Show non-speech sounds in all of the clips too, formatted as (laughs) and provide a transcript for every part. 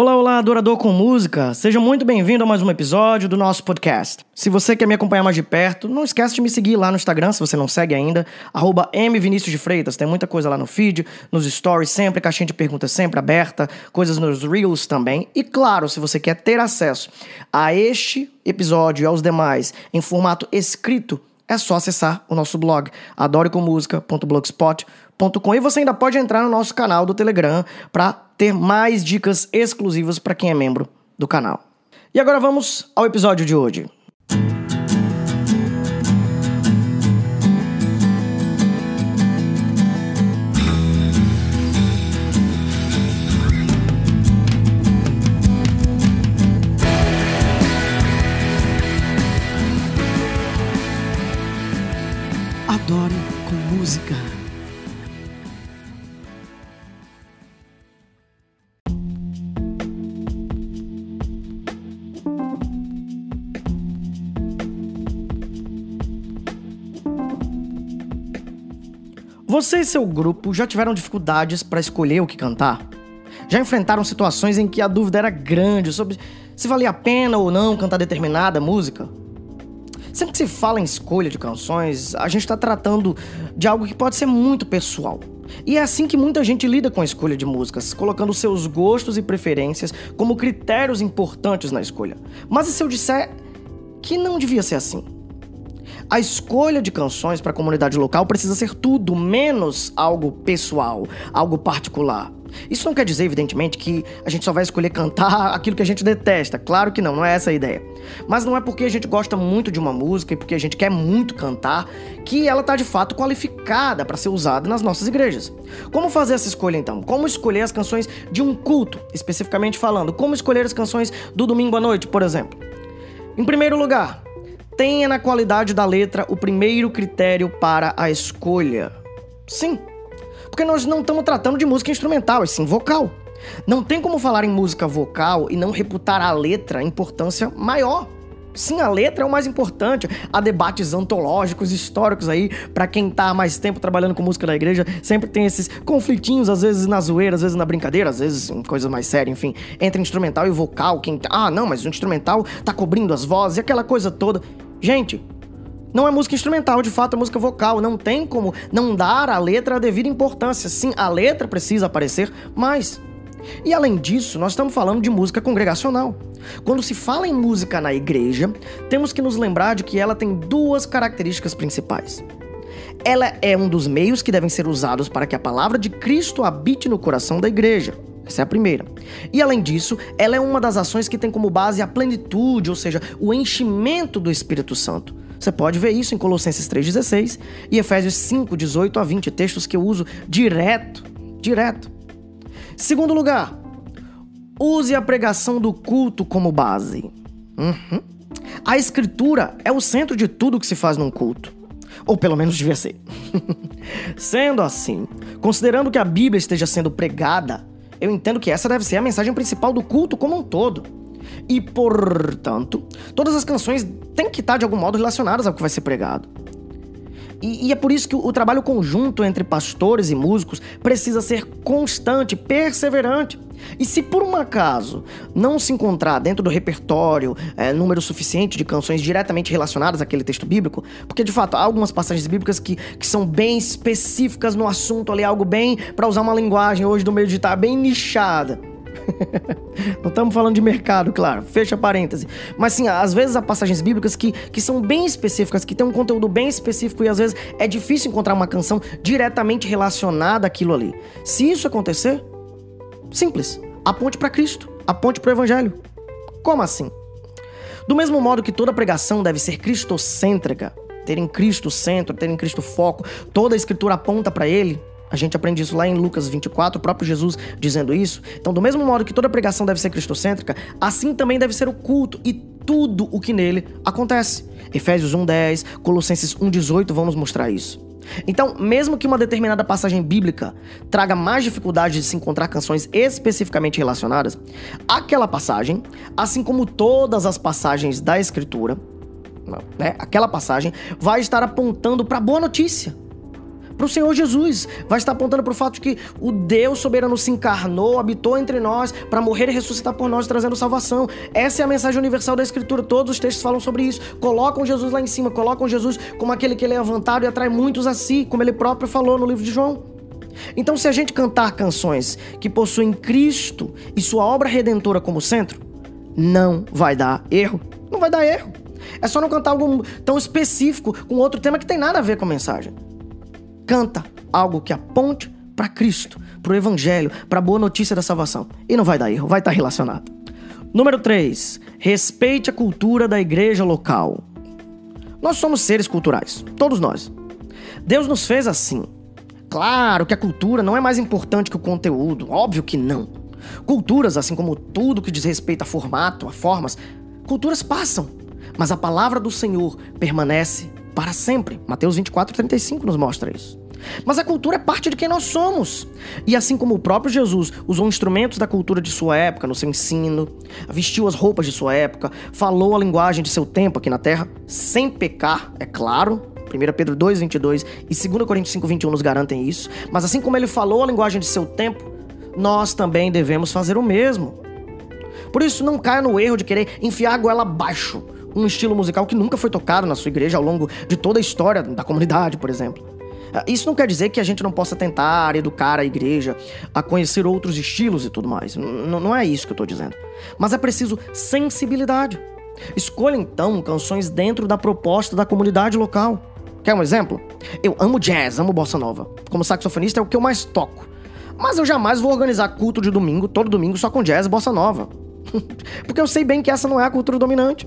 Olá, olá, adorador com música! Seja muito bem-vindo a mais um episódio do nosso podcast. Se você quer me acompanhar mais de perto, não esquece de me seguir lá no Instagram, se você não segue ainda, arroba de Freitas. Tem muita coisa lá no feed, nos stories, sempre, caixinha de perguntas sempre aberta, coisas nos Reels também. E claro, se você quer ter acesso a este episódio e aos demais em formato escrito, é só acessar o nosso blog, adorecomusica.blogspot.com e você ainda pode entrar no nosso canal do Telegram para ter mais dicas exclusivas para quem é membro do canal. E agora vamos ao episódio de hoje. Adore com música. Você e seu grupo já tiveram dificuldades para escolher o que cantar? Já enfrentaram situações em que a dúvida era grande sobre se valia a pena ou não cantar determinada música? Sempre que se fala em escolha de canções, a gente está tratando de algo que pode ser muito pessoal. E é assim que muita gente lida com a escolha de músicas, colocando seus gostos e preferências como critérios importantes na escolha. Mas e se eu disser que não devia ser assim? A escolha de canções para a comunidade local precisa ser tudo menos algo pessoal, algo particular. Isso não quer dizer, evidentemente, que a gente só vai escolher cantar (laughs) aquilo que a gente detesta. Claro que não, não é essa a ideia. Mas não é porque a gente gosta muito de uma música e porque a gente quer muito cantar que ela está de fato qualificada para ser usada nas nossas igrejas. Como fazer essa escolha então? Como escolher as canções de um culto, especificamente falando? Como escolher as canções do domingo à noite, por exemplo? Em primeiro lugar, tenha na qualidade da letra o primeiro critério para a escolha. Sim, porque nós não estamos tratando de música instrumental, e sim vocal. Não tem como falar em música vocal e não reputar a letra importância maior. Sim, a letra é o mais importante. Há debates antológicos, históricos aí, para quem tá há mais tempo trabalhando com música na igreja, sempre tem esses conflitinhos, às vezes na zoeira, às vezes na brincadeira, às vezes em coisas mais sérias, enfim, entre instrumental e vocal. Quem, ah, não, mas o instrumental tá cobrindo as vozes aquela coisa toda. Gente, não é música instrumental, de fato é música vocal. Não tem como não dar à letra a devida importância. Sim, a letra precisa aparecer, mas. E além disso, nós estamos falando de música congregacional. Quando se fala em música na igreja, temos que nos lembrar de que ela tem duas características principais. Ela é um dos meios que devem ser usados para que a palavra de Cristo habite no coração da igreja. Essa é a primeira. E além disso, ela é uma das ações que tem como base a plenitude, ou seja, o enchimento do Espírito Santo. Você pode ver isso em Colossenses 3,16 e Efésios 5, 18 a 20, textos que eu uso direto, direto. Segundo lugar, use a pregação do culto como base. Uhum. A escritura é o centro de tudo que se faz num culto. Ou pelo menos devia ser. (laughs) Sendo assim, considerando que a Bíblia esteja sendo pregada eu entendo que essa deve ser a mensagem principal do culto como um todo. E, portanto, todas as canções têm que estar de algum modo relacionadas ao que vai ser pregado. E, e, é por isso que o, o trabalho conjunto entre pastores e músicos precisa ser constante, perseverante. E se por um acaso não se encontrar dentro do repertório é, número suficiente de canções diretamente relacionadas àquele texto bíblico, porque de fato há algumas passagens bíblicas que, que são bem específicas no assunto ali, algo bem, para usar uma linguagem hoje do meio digital, bem nichada. (laughs) Não estamos falando de mercado, claro, fecha parêntese. Mas sim, às vezes há passagens bíblicas que, que são bem específicas, que têm um conteúdo bem específico e às vezes é difícil encontrar uma canção diretamente relacionada àquilo ali. Se isso acontecer, simples, aponte para Cristo, aponte para o Evangelho. Como assim? Do mesmo modo que toda pregação deve ser cristocêntrica, ter em Cristo centro, ter em Cristo foco, toda a escritura aponta para ele, a gente aprende isso lá em Lucas 24, o próprio Jesus dizendo isso. Então, do mesmo modo que toda pregação deve ser cristocêntrica, assim também deve ser o culto e tudo o que nele acontece. Efésios 1:10, Colossenses 1:18 vão nos mostrar isso. Então, mesmo que uma determinada passagem bíblica traga mais dificuldade de se encontrar canções especificamente relacionadas, aquela passagem, assim como todas as passagens da Escritura, né, aquela passagem vai estar apontando para boa notícia para o Senhor Jesus. Vai estar apontando para o fato de que o Deus soberano se encarnou, habitou entre nós para morrer e ressuscitar por nós, trazendo salvação. Essa é a mensagem universal da Escritura. Todos os textos falam sobre isso. Colocam Jesus lá em cima, colocam Jesus como aquele que é levantado e atrai muitos a si, como ele próprio falou no livro de João. Então, se a gente cantar canções que possuem Cristo e sua obra redentora como centro, não vai dar erro. Não vai dar erro. É só não cantar algo tão específico com outro tema que tem nada a ver com a mensagem. Canta algo que aponte para Cristo, para o Evangelho, para a boa notícia da salvação. E não vai dar erro, vai estar relacionado. Número 3. Respeite a cultura da igreja local. Nós somos seres culturais, todos nós. Deus nos fez assim. Claro que a cultura não é mais importante que o conteúdo, óbvio que não. Culturas, assim como tudo que diz respeito a formato, a formas, culturas passam, mas a palavra do Senhor permanece para sempre. Mateus 24, 35 nos mostra isso. Mas a cultura é parte de quem nós somos. E assim como o próprio Jesus usou instrumentos da cultura de sua época no seu ensino, vestiu as roupas de sua época, falou a linguagem de seu tempo aqui na terra, sem pecar, é claro, 1 Pedro 2, 22 e 2 Coríntios 5, 21 nos garantem isso. Mas assim como ele falou a linguagem de seu tempo, nós também devemos fazer o mesmo. Por isso, não caia no erro de querer enfiar a goela abaixo um estilo musical que nunca foi tocado na sua igreja ao longo de toda a história da comunidade, por exemplo. Ah, isso não quer dizer que a gente não possa tentar educar a igreja a conhecer outros estilos e tudo mais. N não é isso que eu estou dizendo. Mas é preciso sensibilidade. Escolha então canções dentro da proposta da comunidade local. Quer um exemplo? Eu amo jazz, amo bossa nova. Como saxofonista é o que eu mais toco. Mas eu jamais vou organizar culto de domingo, todo domingo, só com jazz e bossa nova. (laughs) Porque eu sei bem que essa não é a cultura dominante.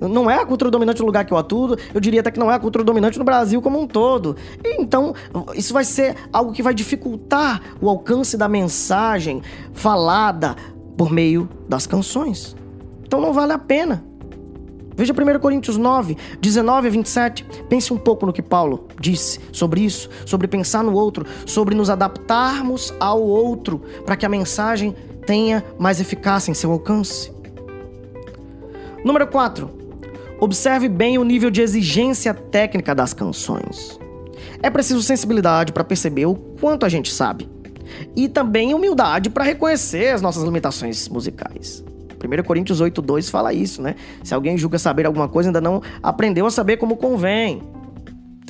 Não é a cultura dominante no lugar que eu atuo, eu diria até que não é a cultura dominante no Brasil como um todo. Então, isso vai ser algo que vai dificultar o alcance da mensagem falada por meio das canções. Então não vale a pena. Veja 1 Coríntios 9, 19 a 27. Pense um pouco no que Paulo disse sobre isso, sobre pensar no outro, sobre nos adaptarmos ao outro, para que a mensagem tenha mais eficácia em seu alcance. Número 4. Observe bem o nível de exigência técnica das canções. É preciso sensibilidade para perceber o quanto a gente sabe. E também humildade para reconhecer as nossas limitações musicais. 1 Coríntios 8,2 fala isso, né? Se alguém julga saber alguma coisa, ainda não aprendeu a saber como convém.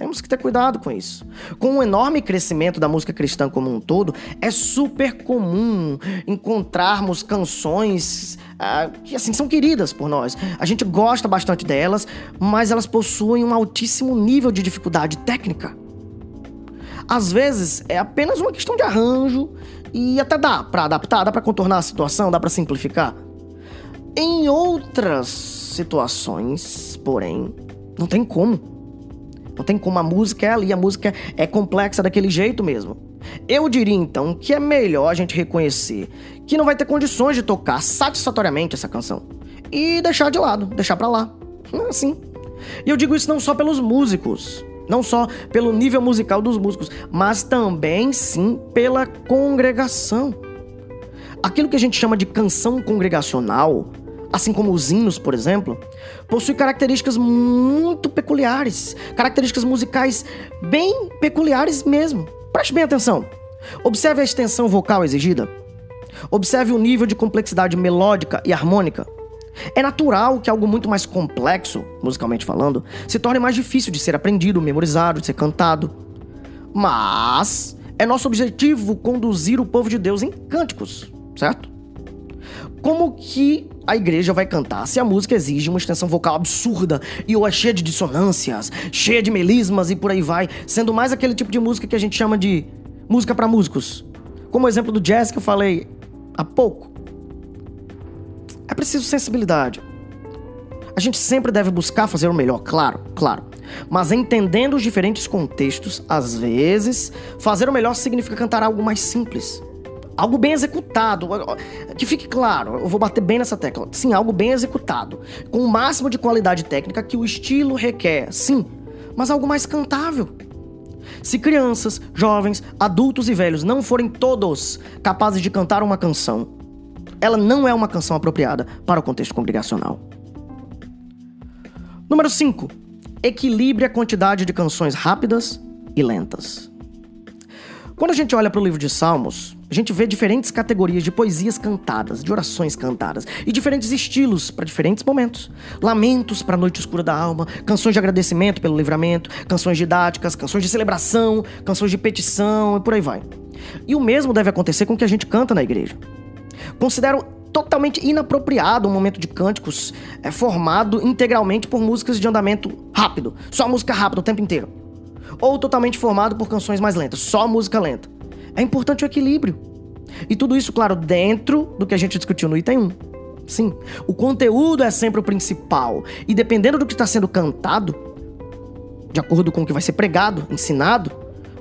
Temos que ter cuidado com isso. Com o enorme crescimento da música cristã como um todo, é super comum encontrarmos canções ah, que assim são queridas por nós. A gente gosta bastante delas, mas elas possuem um altíssimo nível de dificuldade técnica. Às vezes é apenas uma questão de arranjo e até dá para adaptar, dá para contornar a situação, dá para simplificar. Em outras situações, porém, não tem como. Não tem como, a música é ali, a música é complexa daquele jeito mesmo. Eu diria então que é melhor a gente reconhecer que não vai ter condições de tocar satisfatoriamente essa canção e deixar de lado, deixar pra lá. Assim. E eu digo isso não só pelos músicos, não só pelo nível musical dos músicos, mas também sim pela congregação. Aquilo que a gente chama de canção congregacional assim como os hinos, por exemplo, possui características muito peculiares, características musicais bem peculiares mesmo. Preste bem atenção. Observe a extensão vocal exigida. Observe o nível de complexidade melódica e harmônica. É natural que algo muito mais complexo, musicalmente falando, se torne mais difícil de ser aprendido, memorizado, de ser cantado. Mas é nosso objetivo conduzir o povo de Deus em cânticos, certo? Como que a igreja vai cantar se a música exige uma extensão vocal absurda e ou é cheia de dissonâncias, cheia de melismas e por aí vai, sendo mais aquele tipo de música que a gente chama de música para músicos? Como o exemplo do jazz que eu falei há pouco. É preciso sensibilidade. A gente sempre deve buscar fazer o melhor, claro, claro. Mas entendendo os diferentes contextos, às vezes, fazer o melhor significa cantar algo mais simples algo bem executado. Que fique claro, eu vou bater bem nessa tecla. Sim, algo bem executado. Com o máximo de qualidade técnica que o estilo requer. Sim, mas algo mais cantável. Se crianças, jovens, adultos e velhos não forem todos capazes de cantar uma canção, ela não é uma canção apropriada para o contexto congregacional. Número 5. Equilibre a quantidade de canções rápidas e lentas. Quando a gente olha para o livro de Salmos, a gente vê diferentes categorias de poesias cantadas, de orações cantadas, e diferentes estilos para diferentes momentos. Lamentos para a noite escura da alma, canções de agradecimento pelo livramento, canções didáticas, canções de celebração, canções de petição e por aí vai. E o mesmo deve acontecer com o que a gente canta na igreja. Considero totalmente inapropriado um momento de cânticos é, formado integralmente por músicas de andamento rápido, só música rápida o tempo inteiro. Ou totalmente formado por canções mais lentas, só música lenta. É importante o equilíbrio. E tudo isso, claro, dentro do que a gente discutiu no item 1. Sim, o conteúdo é sempre o principal. E dependendo do que está sendo cantado, de acordo com o que vai ser pregado, ensinado,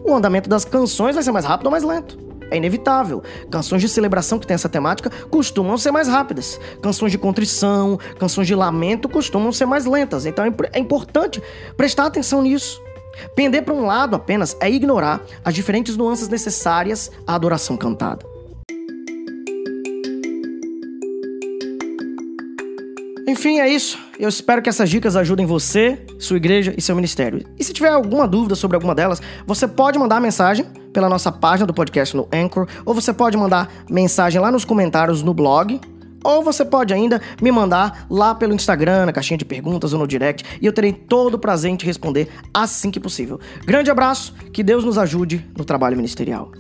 o andamento das canções vai ser mais rápido ou mais lento. É inevitável. Canções de celebração que tem essa temática costumam ser mais rápidas. Canções de contrição, canções de lamento costumam ser mais lentas. Então é, é importante prestar atenção nisso. Pender para um lado apenas é ignorar as diferentes nuances necessárias à adoração cantada. Enfim, é isso. Eu espero que essas dicas ajudem você, sua igreja e seu ministério. E se tiver alguma dúvida sobre alguma delas, você pode mandar mensagem pela nossa página do podcast no Anchor, ou você pode mandar mensagem lá nos comentários no blog, ou você pode ainda me mandar lá pelo Instagram, na caixinha de perguntas ou no direct, e eu terei todo o prazer em te responder assim que possível. Grande abraço, que Deus nos ajude no trabalho ministerial.